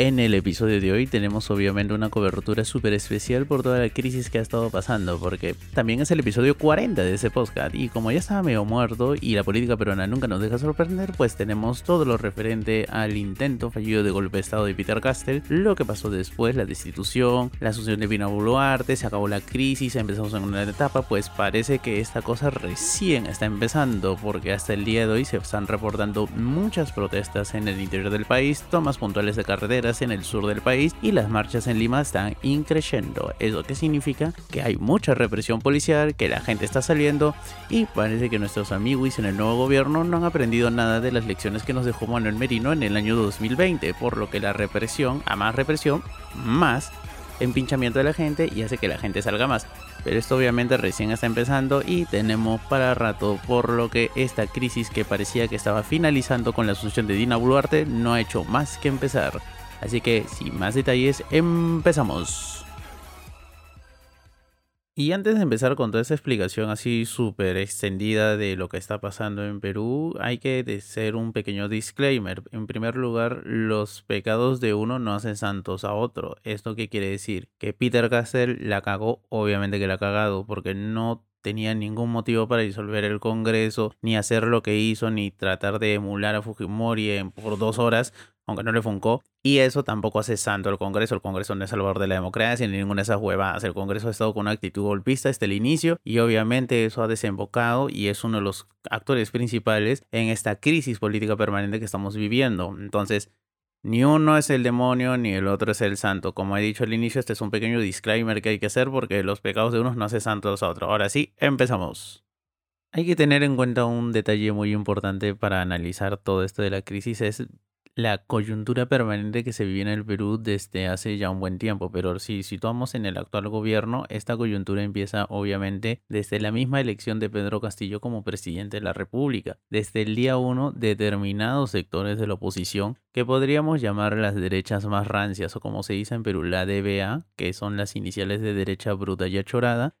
En el episodio de hoy tenemos obviamente una cobertura súper especial por toda la crisis que ha estado pasando, porque también es el episodio 40 de ese podcast y como ya estaba medio muerto y la política peruana nunca nos deja sorprender, pues tenemos todo lo referente al intento fallido de golpe de estado de Peter Castell, lo que pasó después, la destitución, la asunción de Pina Boluarte, se acabó la crisis, empezamos en una etapa, pues parece que esta cosa recién está empezando, porque hasta el día de hoy se están reportando muchas protestas en el interior del país, tomas puntuales de carretera, en el sur del país y las marchas en Lima están increciendo. ¿Eso qué significa? Que hay mucha represión policial, que la gente está saliendo y parece que nuestros amigos en el nuevo gobierno no han aprendido nada de las lecciones que nos dejó Manuel Merino en el año 2020, por lo que la represión, a más represión, más empinchamiento de la gente y hace que la gente salga más. Pero esto obviamente recién está empezando y tenemos para rato, por lo que esta crisis que parecía que estaba finalizando con la asunción de Dina Boluarte no ha hecho más que empezar. Así que sin más detalles, empezamos. Y antes de empezar con toda esta explicación así súper extendida de lo que está pasando en Perú, hay que hacer un pequeño disclaimer. En primer lugar, los pecados de uno no hacen santos a otro. ¿Esto qué quiere decir? Que Peter Castell la cagó, obviamente que la ha cagado, porque no tenía ningún motivo para disolver el Congreso, ni hacer lo que hizo, ni tratar de emular a Fujimori por dos horas, aunque no le funcó. Y eso tampoco hace santo el Congreso. El Congreso no es salvador de la democracia ni ninguna de esas huevadas. El Congreso ha estado con una actitud golpista desde el inicio y obviamente eso ha desembocado y es uno de los actores principales en esta crisis política permanente que estamos viviendo. Entonces, ni uno es el demonio ni el otro es el santo. Como he dicho al inicio, este es un pequeño disclaimer que hay que hacer porque los pecados de unos no hacen santos a otros. Ahora sí, empezamos. Hay que tener en cuenta un detalle muy importante para analizar todo esto de la crisis, es la coyuntura permanente que se vive en el Perú desde hace ya un buen tiempo, pero si situamos en el actual gobierno, esta coyuntura empieza obviamente desde la misma elección de Pedro Castillo como presidente de la República. Desde el día 1, determinados sectores de la oposición, que podríamos llamar las derechas más rancias o como se dice en Perú, la DBA, que son las iniciales de derecha bruta y achorada,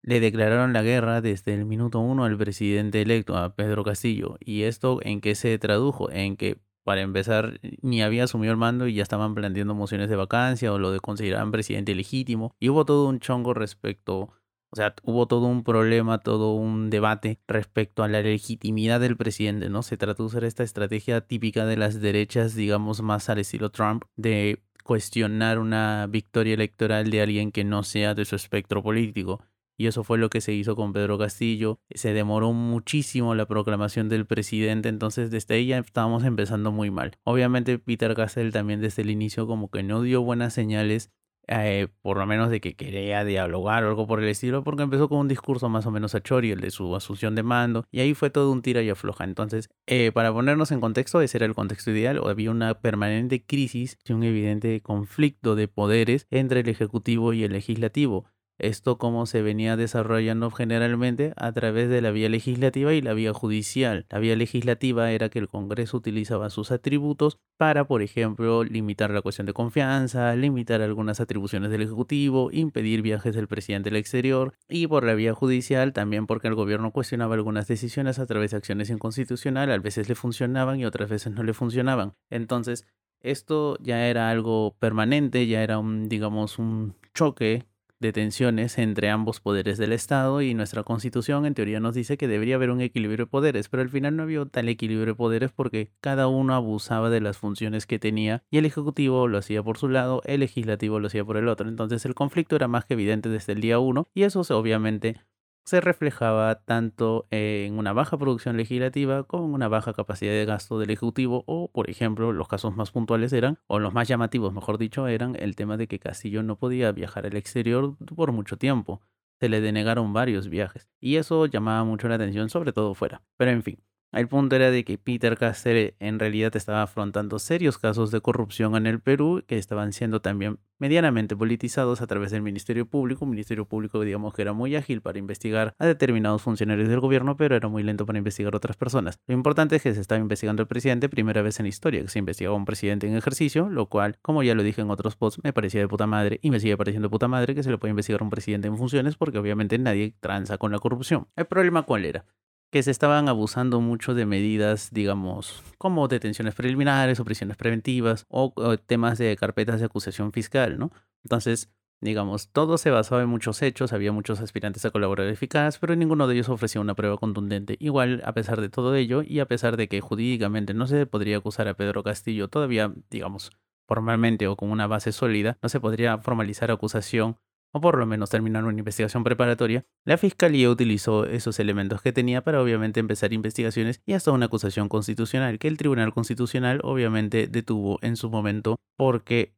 le declararon la guerra desde el minuto uno al presidente electo, a Pedro Castillo. ¿Y esto en qué se tradujo? En que para empezar, ni había asumido el mando y ya estaban planteando mociones de vacancia o lo de consideraban presidente legítimo. Y hubo todo un chongo respecto, o sea, hubo todo un problema, todo un debate respecto a la legitimidad del presidente, ¿no? Se trató de usar esta estrategia típica de las derechas, digamos, más al estilo Trump, de cuestionar una victoria electoral de alguien que no sea de su espectro político. Y eso fue lo que se hizo con Pedro Castillo. Se demoró muchísimo la proclamación del presidente, entonces desde ahí ya estábamos empezando muy mal. Obviamente Peter Castell también desde el inicio como que no dio buenas señales eh, por lo menos de que quería dialogar o algo por el estilo, porque empezó con un discurso más o menos a Chori, el de su asunción de mando, y ahí fue todo un tira y afloja. Entonces, eh, para ponernos en contexto, ese era el contexto ideal, había una permanente crisis y un evidente conflicto de poderes entre el Ejecutivo y el Legislativo. Esto como se venía desarrollando generalmente a través de la vía legislativa y la vía judicial. La vía legislativa era que el Congreso utilizaba sus atributos para, por ejemplo, limitar la cuestión de confianza, limitar algunas atribuciones del Ejecutivo, impedir viajes del presidente al exterior y por la vía judicial también porque el gobierno cuestionaba algunas decisiones a través de acciones inconstitucionales, a veces le funcionaban y otras veces no le funcionaban. Entonces, esto ya era algo permanente, ya era un, digamos, un choque de tensiones entre ambos poderes del Estado y nuestra constitución en teoría nos dice que debería haber un equilibrio de poderes, pero al final no había tal equilibrio de poderes porque cada uno abusaba de las funciones que tenía y el Ejecutivo lo hacía por su lado, el Legislativo lo hacía por el otro. Entonces el conflicto era más que evidente desde el día uno y eso obviamente se reflejaba tanto en una baja producción legislativa como en una baja capacidad de gasto del Ejecutivo o, por ejemplo, los casos más puntuales eran, o los más llamativos, mejor dicho, eran el tema de que Castillo no podía viajar al exterior por mucho tiempo. Se le denegaron varios viajes y eso llamaba mucho la atención, sobre todo fuera. Pero en fin, El punto era de que Peter Castell en realidad estaba afrontando serios casos de corrupción en el Perú que estaban siendo también medianamente politizados a través del Ministerio Público, un Ministerio Público digamos que era muy ágil para investigar a determinados funcionarios del gobierno, pero era muy lento para investigar a otras personas. Lo importante es que se estaba investigando al presidente, primera vez en la historia que se investigaba un presidente en ejercicio, lo cual, como ya lo dije en otros posts, me parecía de puta madre y me sigue pareciendo de puta madre que se le puede investigar a un presidente en funciones porque obviamente nadie tranza con la corrupción. ¿El problema cuál era? Que se estaban abusando mucho de medidas, digamos, como detenciones preliminares o prisiones preventivas o, temas de carpetas de acusación fiscal, ¿no? Entonces, digamos, todo se basaba en muchos hechos, había muchos aspirantes a colaborar eficaz, pero ninguno de ellos ofrecía una prueba contundente. Igual, a pesar de todo ello, y a pesar de que jurídicamente no se podría acusar a Pedro Castillo todavía, digamos, formalmente o con una base sólida, no se podría formalizar acusación o por lo menos terminar una investigación preparatoria, la Fiscalía utilizó esos elementos que tenía para obviamente empezar investigaciones y hasta una acusación constitucional que el Tribunal Constitucional obviamente detuvo en su momento porque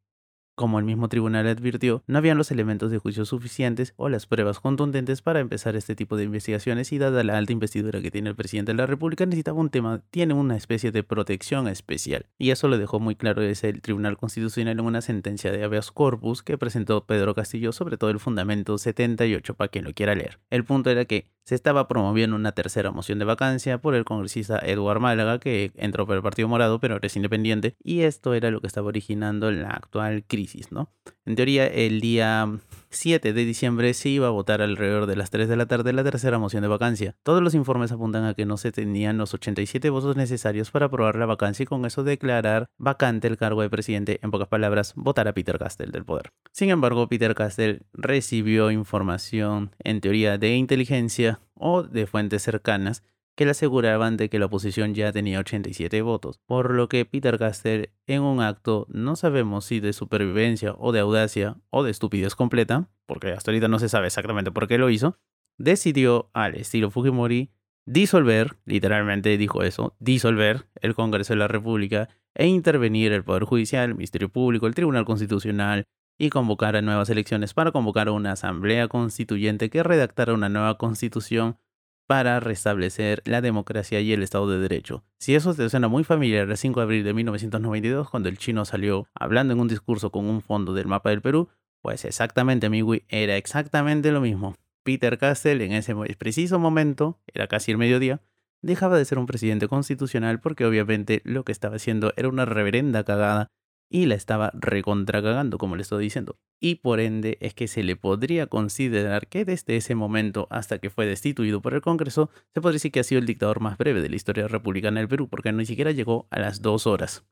como el mismo tribunal advirtió, no habían los elementos de juicio suficientes o las pruebas contundentes para empezar este tipo de investigaciones y dada la alta investidura que tiene el presidente de la República necesitaba un tema, tiene una especie de protección especial. Y eso lo dejó muy claro ese el Tribunal Constitucional en una sentencia de habeas corpus que presentó Pedro Castillo sobre todo el fundamento 78 para quien lo quiera leer. El punto era que se estaba promoviendo una tercera moción de vacancia por el congresista Eduard Málaga, que entró por el Partido Morado, pero ahora es independiente, y esto era lo que estaba originando la actual crisis, ¿no? En teoría, el día 7 de diciembre se iba a votar alrededor de las 3 de la tarde la tercera moción de vacancia. Todos los informes apuntan a que no se tenían los 87 votos necesarios para aprobar la vacancia y con eso declarar vacante el cargo de presidente, en pocas palabras, votar a Peter Castell del poder. Sin embargo, Peter Castell recibió información, en teoría, de inteligencia o de fuentes cercanas que le aseguraban de que la oposición ya tenía 87 votos, por lo que Peter Castell, en un acto, no sabemos si de supervivencia o de audacia o de estupidez completa, porque hasta ahorita no se sabe exactamente por qué lo hizo, decidió, al estilo Fujimori, disolver, literalmente dijo eso, disolver el Congreso de la República e intervenir el Poder Judicial, el Ministerio Público, el Tribunal Constitucional y convocar a nuevas elecciones para convocar a una asamblea constituyente que redactara una nueva constitución para restablecer la democracia y el Estado de Derecho. Si eso te suena muy familiar, el 5 de abril de 1992, cuando el chino salió hablando en un discurso con un fondo del mapa del Perú, pues exactamente, amigo, era exactamente lo mismo. Peter Castell en ese preciso momento, era casi el mediodía, dejaba de ser un presidente constitucional porque obviamente lo que estaba haciendo era una reverenda cagada y la estaba recontracagando, como le estoy diciendo. Y por ende es que se le podría considerar que desde ese momento hasta que fue destituido por el Congreso, se podría decir que ha sido el dictador más breve de la historia republicana del Perú, porque ni siquiera llegó a las dos horas.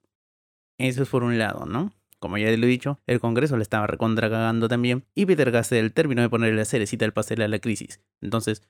Eso es por un lado, ¿no? Como ya lo he dicho, el Congreso le estaba recontracagando también y Peter Castell terminó de ponerle cerecita al pastel a la crisis. Entonces,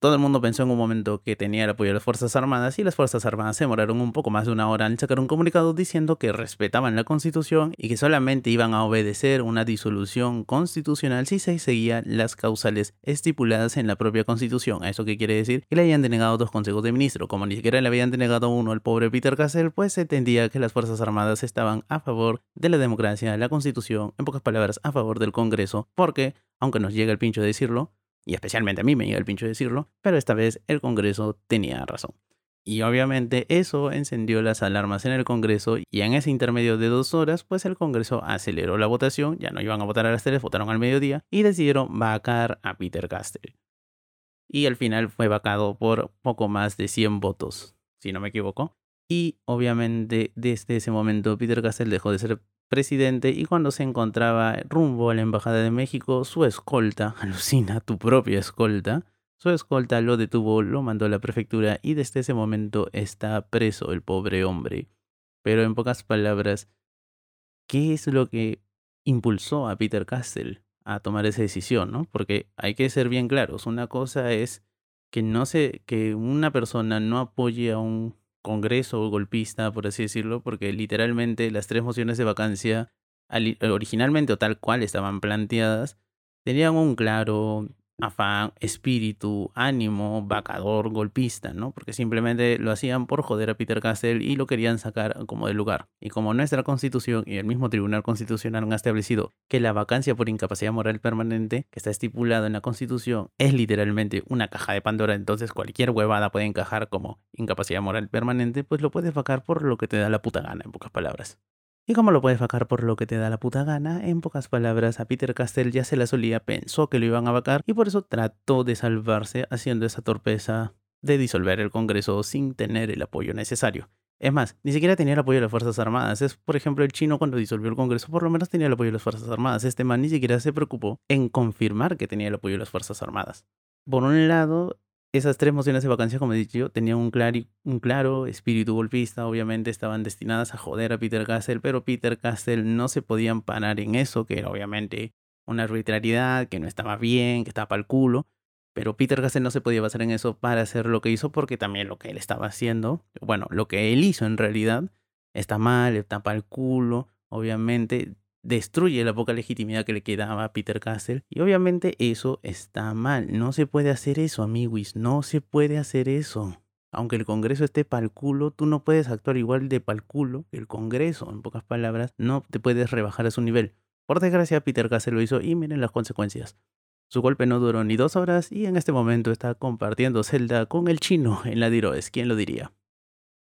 todo el mundo pensó en un momento que tenía el apoyo de las Fuerzas Armadas y las Fuerzas Armadas se demoraron un poco más de una hora en sacar un comunicado diciendo que respetaban la Constitución y que solamente iban a obedecer una disolución constitucional si se seguían las causales estipuladas en la propia Constitución. ¿Eso qué quiere decir? Que le habían denegado dos consejos de ministro. Como ni siquiera le habían denegado uno al pobre Peter Cassell, pues se entendía que las Fuerzas Armadas estaban a favor de la democracia, la Constitución, en pocas palabras, a favor del Congreso, porque, aunque nos llega el pincho de decirlo, y especialmente a mí me llega el pincho decirlo, pero esta vez el Congreso tenía razón. Y obviamente eso encendió las alarmas en el Congreso y en ese intermedio de dos horas, pues el Congreso aceleró la votación, ya no iban a votar a las tres, votaron al mediodía y decidieron vacar a Peter Castell. Y al final fue vacado por poco más de 100 votos, si no me equivoco. Y obviamente desde ese momento Peter Castell dejó de ser presidente y cuando se encontraba rumbo a la Embajada de México, su escolta, alucina, tu propia escolta, su escolta lo detuvo, lo mandó a la prefectura y desde ese momento está preso el pobre hombre. Pero en pocas palabras, ¿qué es lo que impulsó a Peter Castell a tomar esa decisión, no? Porque hay que ser bien claros, una cosa es que no se que una persona no apoye a un congreso golpista, por así decirlo, porque literalmente las tres mociones de vacancia, originalmente o tal cual estaban planteadas, tenían un claro afán, espíritu, ánimo, vacador, golpista, ¿no? Porque simplemente lo hacían por joder a Peter Castell y lo querían sacar como del lugar. Y como nuestra constitución y el mismo Tribunal Constitucional han establecido que la vacancia por incapacidad moral permanente, que está estipulado en la constitución, es literalmente una caja de Pandora, entonces cualquier huevada puede encajar como incapacidad moral permanente, pues lo puedes vacar por lo que te da la puta gana, en pocas palabras. Y como lo puedes vacar por lo que te da la puta gana, en pocas palabras, a Peter Castell ya se la solía, pensó que lo iban a vacar y por eso trató de salvarse haciendo esa torpeza de disolver el Congreso sin tener el apoyo necesario. Es más, ni siquiera tenía el apoyo de las Fuerzas Armadas. Es, por ejemplo, el chino cuando disolvió el Congreso, por lo menos tenía el apoyo de las Fuerzas Armadas. Este man ni siquiera se preocupó en confirmar que tenía el apoyo de las Fuerzas Armadas. Por un lado, esas tres mociones de vacancia, como he dicho, tenían un, un claro espíritu golpista, obviamente estaban destinadas a joder a Peter Castell, pero Peter Castell no se podían parar en eso, que era obviamente una arbitrariedad, que no estaba bien, que estaba para el culo, pero Peter Castell no se podía basar en eso para hacer lo que hizo, porque también lo que él estaba haciendo, bueno, lo que él hizo en realidad, está mal, está para el culo, obviamente destruye la poca legitimidad que le quedaba a Peter Castle. Y obviamente eso está mal. No se puede hacer eso, amiguis. No se puede hacer eso. Aunque el Congreso esté pa'l culo, tú no puedes actuar igual de pa'l culo que el Congreso. En pocas palabras, no te puedes rebajar a su nivel. Por desgracia, Peter Castle lo hizo y miren las consecuencias. Su golpe no duró ni dos horas y en este momento está compartiendo celda con el chino en la Diroes. ¿Quién lo diría?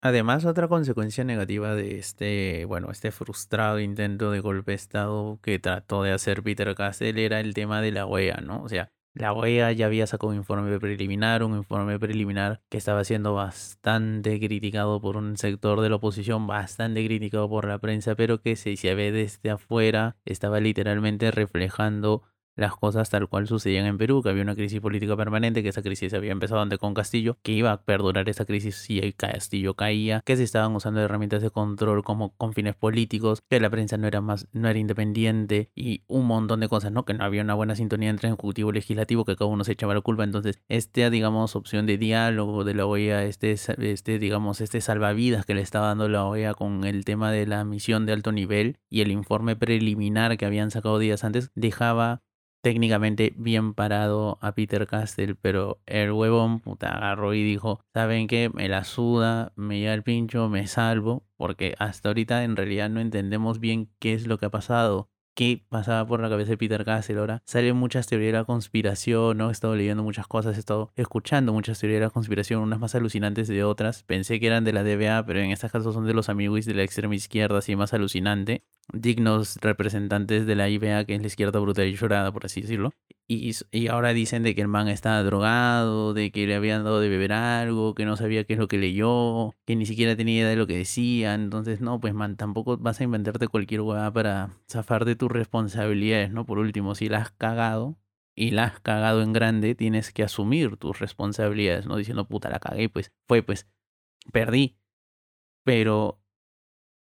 Además, otra consecuencia negativa de este, bueno, este frustrado intento de golpe de Estado que trató de hacer Peter Castell era el tema de la OEA, ¿no? O sea, la OEA ya había sacado un informe preliminar, un informe preliminar que estaba siendo bastante criticado por un sector de la oposición, bastante criticado por la prensa, pero que si se ve desde afuera estaba literalmente reflejando las cosas tal cual sucedían en Perú, que había una crisis política permanente, que esa crisis había empezado antes con Castillo, que iba a perdurar esa crisis si el Castillo caía, que se estaban usando herramientas de control como con fines políticos, que la prensa no era más, no era independiente y un montón de cosas, ¿no? Que no había una buena sintonía entre ejecutivo y legislativo, que cada uno se echaba la culpa. Entonces, esta, digamos, opción de diálogo de la OEA, este, este, digamos, este salvavidas que le estaba dando la OEA con el tema de la misión de alto nivel y el informe preliminar que habían sacado días antes, dejaba técnicamente bien parado a Peter Castell, pero el huevón puta agarró y dijo, ¿saben qué? Me la suda, me lleva el pincho, me salvo, porque hasta ahorita en realidad no entendemos bien qué es lo que ha pasado qué pasaba por la cabeza de Peter Castell ahora. Salen muchas teorías de la conspiración, ¿no? He estado leyendo muchas cosas, he estado escuchando muchas teorías de la conspiración, unas más alucinantes de otras. Pensé que eran de la DBA, pero en este caso son de los amigos de la extrema izquierda, así más alucinante. Dignos representantes de la IBA, que es la izquierda brutal y llorada, por así decirlo. Y, y, ahora dicen de que el man estaba drogado, de que le habían dado de beber algo, que no sabía qué es lo que leyó, que ni siquiera tenía idea de lo que decía. Entonces, no, pues man, tampoco vas a inventarte cualquier hueá para zafar de tus responsabilidades, ¿no? Por último, si la has cagado y la has cagado en grande, tienes que asumir tus responsabilidades, ¿no? Diciendo, puta, la cagué, pues fue, pues perdí. Pero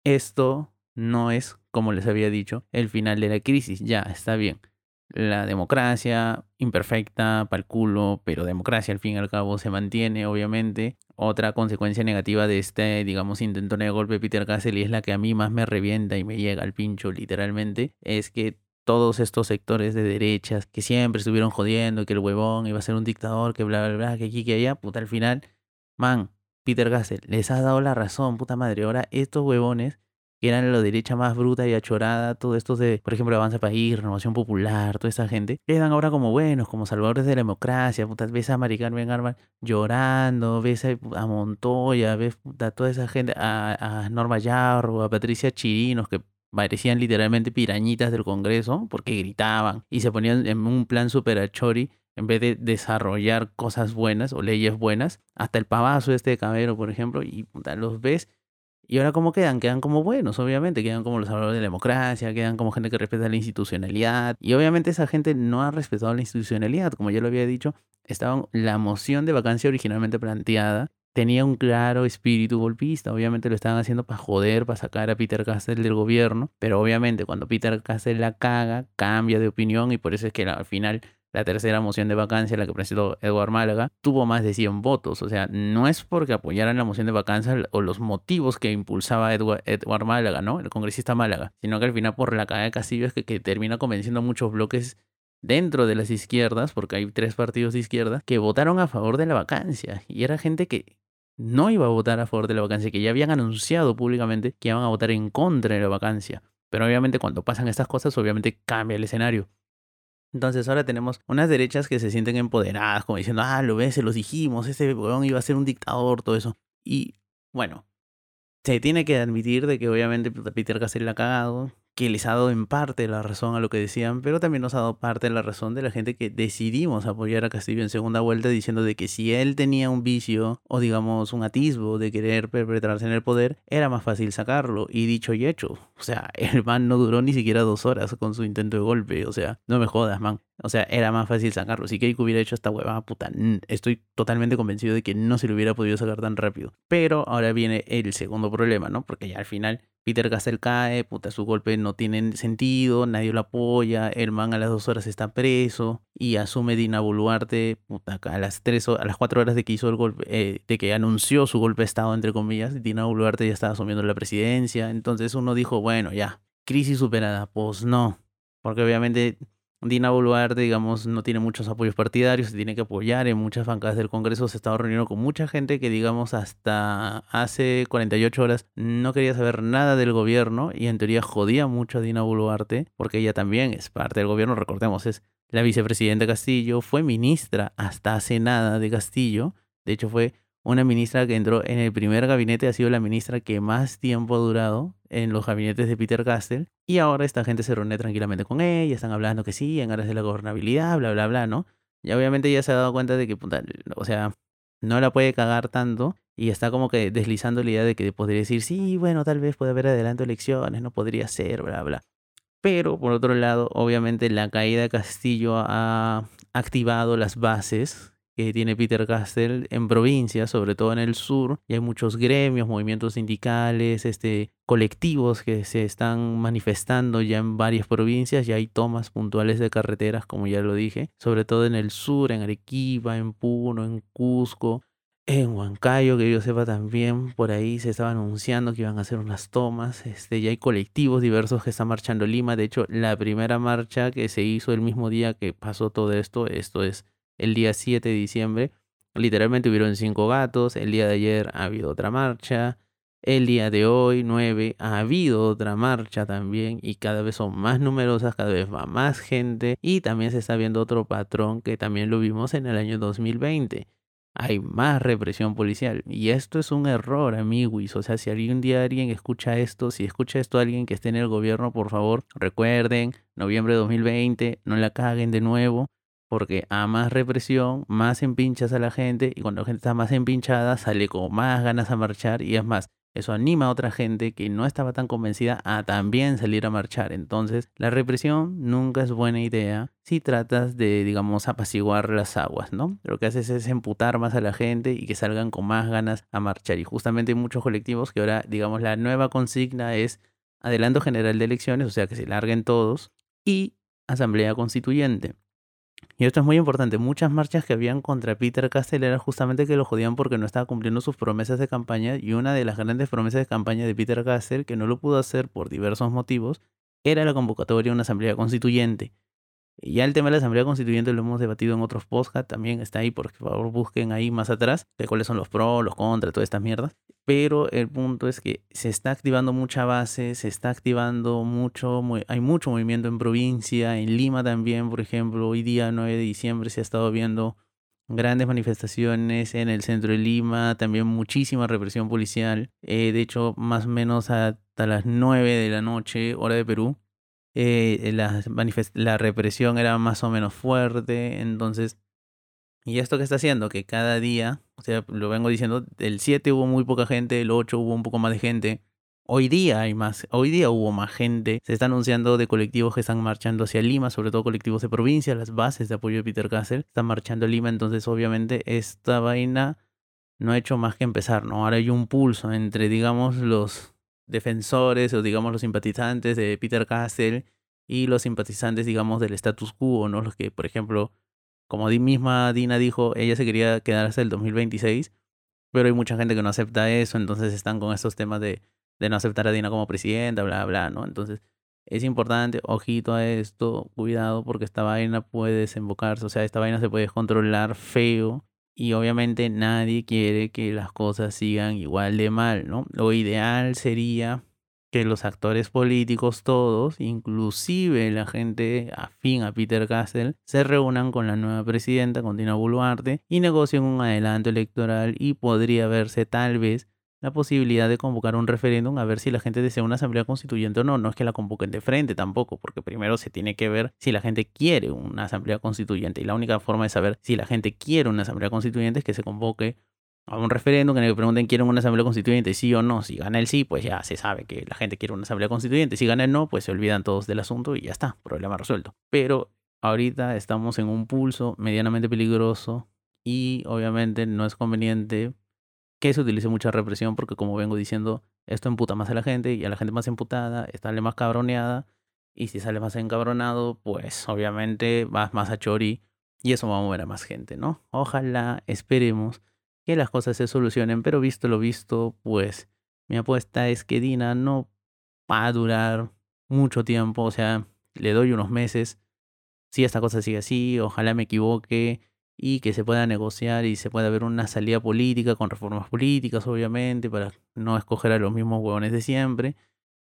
esto no es, como les había dicho, el final de la crisis. Ya, está bien la democracia, imperfecta, pa'l culo, pero democracia al fin y al cabo se mantiene, obviamente. Otra consecuencia negativa de este, digamos, intento de golpe de Peter Castle, y es la que a mí más me revienta y me llega al pincho, literalmente, es que todos estos sectores de derechas que siempre estuvieron jodiendo, que el huevón iba a ser un dictador, que bla, bla, bla, que aquí, que allá, puta, al final, man, Peter Gassel les ha dado la razón, puta madre. Ahora estos huevones que eran la derecha más bruta y achorada, todo esto de, por ejemplo, Avanza País, Renovación Popular, toda esa gente, quedan ahora como buenos, como salvadores de la democracia, ves a Maricar Ben Arman llorando, ves a, Montoya, ves a toda esa gente, a, Norma Yarro, a Patricia Chirinos, que parecían literalmente pirañitas del Congreso, porque gritaban y se ponían en un plan super achori en vez de desarrollar cosas buenas o leyes buenas, hasta el pavazo este de Cabero, por ejemplo, y puta, los ves y ahora, ¿cómo quedan? Quedan como buenos, obviamente, quedan como los salvadores de la democracia, quedan como gente que respeta la institucionalidad. Y obviamente esa gente no ha respetado la institucionalidad, como ya lo había dicho, estaba la moción de vacancia originalmente planteada tenía un claro espíritu golpista. Obviamente lo estaban haciendo para joder, para sacar a Peter Castell del gobierno. Pero obviamente cuando Peter Castell la caga, cambia de opinión y por eso es que al final la tercera moción de vacancia, la que presentó Edward Málaga, tuvo más de 100 votos. O sea, no es porque apoyaran la moción de vacancia o los motivos que impulsaba Edward, Málaga, ¿no? El congresista Málaga, sino que al final por la caída de Castillo que, que termina convenciendo a muchos bloques dentro de las izquierdas, porque hay tres partidos de izquierda, que votaron a favor de la vacancia. Y era gente que no iba a votar a favor de la vacancia, que ya habían anunciado públicamente que iban a votar en contra de la vacancia. Pero obviamente cuando pasan estas cosas, obviamente cambia el escenario. Entonces ahora tenemos unas derechas que se sienten empoderadas, como diciendo, ah, lo ves, se los dijimos, ese weón iba a ser un dictador, todo eso. Y bueno, se tiene que admitir de que obviamente Peter Castell la ha cagado, que les ha dado en parte la razón a lo que decían, pero también nos ha dado parte la razón de la gente que decidimos apoyar a Castillo en segunda vuelta diciendo de que si él tenía un vicio o digamos un atisbo de querer perpetrarse en el poder, era más fácil sacarlo. Y dicho y hecho, o sea, el man no duró ni siquiera dos horas con su intento de golpe, o sea, no me jodas, man. O sea, era más fácil sacarlo. Si Keiko hubiera hecho esta huevada, puta, estoy totalmente convencido de que no se lo hubiera podido sacar tan rápido. Pero ahora viene el segundo problema, ¿no? Porque ya al final Peter Castell cae, puta, su golpe no tiene sentido, nadie lo apoya, el man a las dos horas está preso y asume Dina Boluarte, puta, a las tres a las cuatro horas de que hizo el golpe, eh, de que anunció su golpe de estado, entre comillas, Dina Boluarte ya estaba asumiendo la presidencia, entonces uno dijo, bueno, ya, crisis superada, pues no, porque obviamente Dina Boluarte, digamos, no tiene muchos apoyos partidarios, se tiene que apoyar en muchas bancadas del Congreso, se estaba reuniendo con mucha gente que, digamos, hasta hace 48 horas no quería saber nada del gobierno y en teoría jodía mucho a Dina Boluarte, porque ella también es parte del gobierno, recordemos, es la vicepresidenta Castillo, fue ministra hasta hace nada de Castillo, de hecho fue una ministra que entró en el primer gabinete, ha sido la ministra que más tiempo ha durado en los gabinetes de Peter Castell. Y ahora esta gente se reúne tranquilamente con ella, están hablando que sí, en aras de la gobernabilidad, bla, bla, bla, ¿no? Y obviamente ya se ha dado cuenta de que, o sea, no la puede cagar tanto y está como que deslizando la idea de que podría decir, sí, bueno, tal vez puede haber adelanto elecciones, no podría ser, bla, bla. Pero por otro lado, obviamente la caída de Castillo ha activado las bases que tiene Peter Castell en provincias, sobre todo en el sur, y hay muchos gremios, movimientos sindicales, este, colectivos que se están manifestando ya en varias provincias, ya hay tomas puntuales de carreteras, como ya lo dije, sobre todo en el sur, en Arequipa, en Puno, en Cusco, en Huancayo, que yo sepa también, por ahí se estaba anunciando que iban a hacer unas tomas, este, ya hay colectivos diversos que están marchando Lima, de hecho la primera marcha que se hizo el mismo día que pasó todo esto, esto es el día 7 de diciembre. Literalmente hubieron cinco gatos. El día de ayer ha habido otra marcha. El día de hoy, 9, ha habido otra marcha también y cada vez son más numerosas, cada vez va más gente y también se está viendo otro patrón que también lo vimos en el año 2020. Hay más represión policial y esto es un error, amiguis. O sea, si algún día alguien escucha esto, si escucha esto alguien que esté en el gobierno, por favor, recuerden, noviembre de 2020, no la caguen de nuevo porque a más represión, más empinchas a la gente y cuando la gente está más empinchada sale con más ganas a marchar y es más, eso anima a otra gente que no estaba tan convencida a también salir a marchar. Entonces, la represión nunca es buena idea si tratas de, digamos, apaciguar las aguas, ¿no? Lo que haces es emputar más a la gente y que salgan con más ganas a marchar. Y justamente hay muchos colectivos que ahora, digamos, la nueva consigna es adelanto general de elecciones, o sea, que se larguen todos, y asamblea constituyente. Y esto es muy importante, muchas marchas que habían contra Peter Castell era justamente que lo jodían porque no estaba cumpliendo sus promesas de campaña y una de las grandes promesas de campaña de Peter Castell, que no lo pudo hacer por diversos motivos, era la convocatoria de una asamblea constituyente. Ya el tema de la Asamblea Constituyente lo hemos debatido en otros podcasts, también está ahí, por favor busquen ahí más atrás de cuáles son los pros, los contras, todas estas mierdas. Pero el punto es que se está activando mucha base, se está activando mucho, hay mucho movimiento en provincia, en Lima también, por ejemplo, hoy día 9 de diciembre se ha estado viendo grandes manifestaciones en el centro de Lima, también muchísima represión policial, eh, de hecho más o menos hasta las 9 de la noche, hora de Perú, eh, la, la represión era más o menos fuerte, entonces, ¿y esto qué está haciendo? Que cada día, o sea, lo vengo diciendo, el 7 hubo muy poca gente, el 8 hubo un poco más de gente, Hoy día hay más, hoy día hubo más gente. Se está anunciando de colectivos que están marchando hacia Lima, sobre todo colectivos de provincia, las bases de apoyo de Peter Castle están marchando a Lima, entonces obviamente esta vaina no ha hecho más que empezar, ¿no? Ahora hay un pulso entre, digamos, los defensores o digamos los simpatizantes de Peter Castell y los simpatizantes digamos del status quo, ¿no? Los que, por ejemplo, como misma Dina dijo, ella se quería quedar hasta el 2026, pero hay mucha gente que no acepta eso, entonces están con estos temas de, de no aceptar a Dina como presidenta, bla, bla, ¿no? Entonces, es importante, ojito a esto, cuidado porque esta vaina puede desembocarse, o sea, esta vaina se puede controlar feo y obviamente nadie quiere que las cosas sigan igual de mal, ¿no? Lo ideal sería que los actores políticos todos, inclusive la gente afín a Peter Castle, se reúnan con la nueva presidenta, con Dina Boluarte, y negocien un adelanto electoral y podría verse tal vez la posibilidad de convocar un referéndum a ver si la gente desea una asamblea constituyente o no. No es que la convoquen de frente tampoco, porque primero se tiene que ver si la gente quiere una asamblea constituyente. Y la única forma de saber si la gente quiere una asamblea constituyente es que se convoque a un referéndum en el que pregunten quieren una asamblea constituyente, sí o no. Si gana el sí, pues ya se sabe que la gente quiere una asamblea constituyente. Si gana el no, pues se olvidan todos del asunto y ya está, problema resuelto. Pero ahorita estamos en un pulso medianamente peligroso y obviamente no es conveniente que se utilice mucha represión porque como vengo diciendo, esto emputa más a la gente y a la gente más emputada, sale más cabroneada y si sale más encabronado, pues obviamente vas más a chori y eso va a mover a más gente, ¿no? Ojalá, esperemos que las cosas se solucionen, pero visto lo visto, pues mi apuesta es que Dina no va a durar mucho tiempo, o sea, le doy unos meses. Si esta cosa sigue así, ojalá me equivoque y que se pueda negociar y se pueda ver una salida política con reformas políticas, obviamente, para no escoger a los mismos huevones de siempre,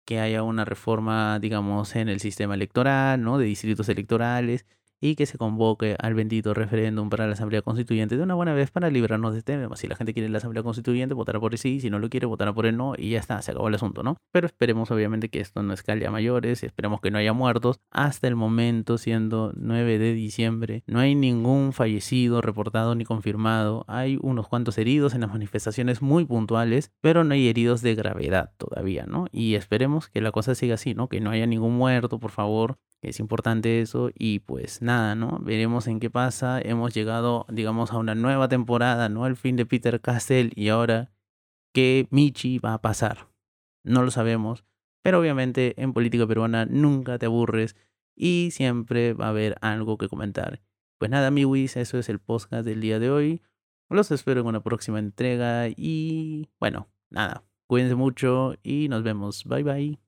que haya una reforma, digamos, en el sistema electoral, ¿no? De distritos electorales y que se convoque al bendito referéndum para la Asamblea Constituyente de una buena vez para librarnos de este tema. Si la gente quiere la Asamblea Constituyente, votará por el sí, si no lo quiere, votará por el no y ya está, se acabó el asunto, ¿no? Pero esperemos obviamente que esto no escale a mayores, esperemos que no haya muertos. Hasta el momento, siendo 9 de diciembre, no hay ningún fallecido reportado ni confirmado. Hay unos cuantos heridos en las manifestaciones muy puntuales, pero no hay heridos de gravedad todavía, ¿no? Y esperemos que la cosa siga así, ¿no? Que no haya ningún muerto, por favor, es importante eso y pues nada, ¿no? Veremos en qué pasa. Hemos llegado, digamos, a una nueva temporada, ¿no? El fin de Peter Castell y ahora qué Michi va a pasar. No lo sabemos, pero obviamente en política peruana nunca te aburres y siempre va a haber algo que comentar. Pues nada, amiguis, eso es el podcast del día de hoy. Los espero en una próxima entrega y bueno, nada, cuídense mucho y nos vemos. Bye bye.